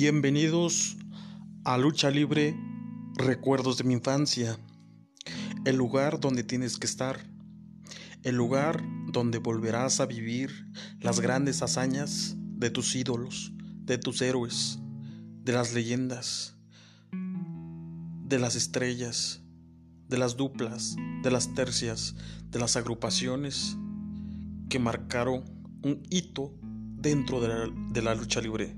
Bienvenidos a Lucha Libre, Recuerdos de mi infancia, el lugar donde tienes que estar, el lugar donde volverás a vivir las grandes hazañas de tus ídolos, de tus héroes, de las leyendas, de las estrellas, de las duplas, de las tercias, de las agrupaciones que marcaron un hito dentro de la, lucha libre.